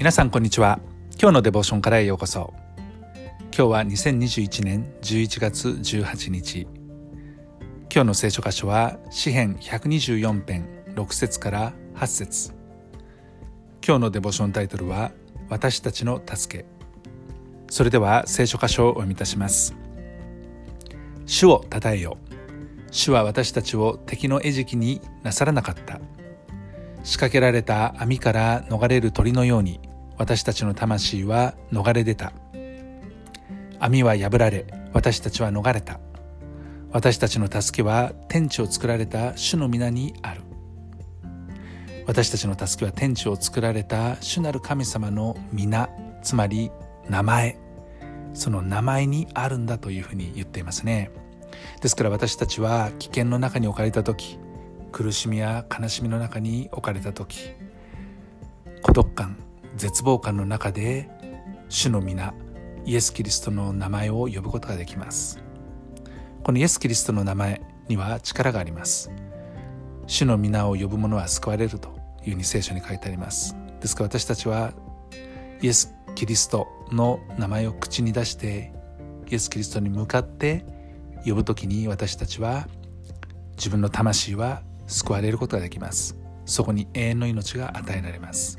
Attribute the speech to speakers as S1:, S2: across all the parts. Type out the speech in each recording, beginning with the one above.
S1: 皆さんこんにちは。今日のデボーションからへようこそ。今日は2021年11月18日。今日の聖書箇所は詩編124編6節から8節。今日のデボーションタイトルは私たちの助け。それでは聖書箇所をお読みいたします。主を称えよ。主は私たちを敵の餌食になさらなかった。仕掛けられた網から逃れる鳥のように私たちの魂は逃れ出た。網は破られ私たちは逃れた。私たちの助けは天地を作られた主の皆にある。私たちの助けは天地を作られた主なる神様の皆つまり名前。その名前にあるんだというふうに言っていますね。ですから私たちは危険の中に置かれた時苦しみや悲しみの中に置かれた時孤独感絶望感の中で主の皆イエス・キリストの名前を呼ぶことができます。このイエス・キリストの名前には力があります。主の皆を呼ぶ者は救われるというふうに聖書に書いてあります。ですから私たちはイエス・キリストの名前を口に出してイエス・キリストに向かって呼ぶ時に私たちは自分の魂は救われることができます。そこに永遠の命が与えられます。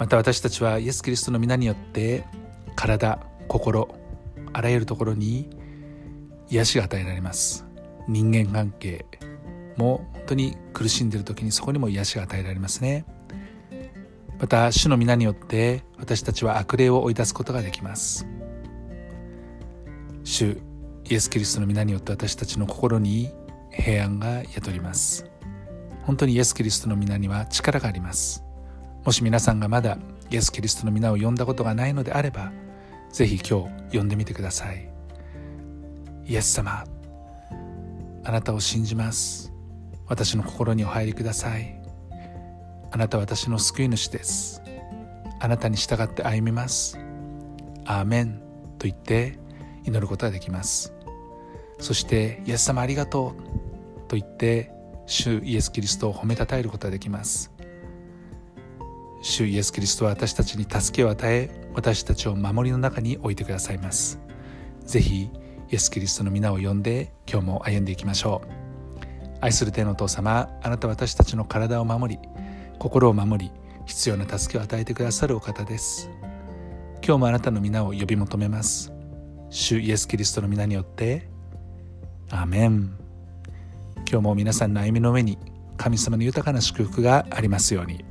S1: また私たちはイエス・キリストの皆によって体心あらゆるところに癒しが与えられます。人間関係も本当に苦しんでいる時にそこにも癒しが与えられますね。また主の皆によって私たちは悪霊を追い出すことができます。主イエス・キリストの皆によって私たちの心に平安が宿ります。本当にイエス・キリストの皆には力があります。もし皆さんがまだイエス・キリストの皆を呼んだことがないのであればぜひ今日呼んでみてください。イエス様あなたを信じます。私の心にお入りください。あなたは私の救い主です。あなたに従って歩みます。アーメンと言って祈ることができます。そしてイエス様ありがとうと言って主イエス・キリストを褒めたたえることができます。主イエス・キリストは私たちに助けを与え私たちを守りの中に置いてくださいます。ぜひイエス・キリストの皆を呼んで今日も歩んでいきましょう。愛する天のお父様あなたは私たちの体を守り心を守り必要な助けを与えてくださるお方です。今日もあなたの皆を呼び求めます。主イエス・キリストの皆によってアメン。今日も皆さんの歩みの上に神様の豊かな祝福がありますように。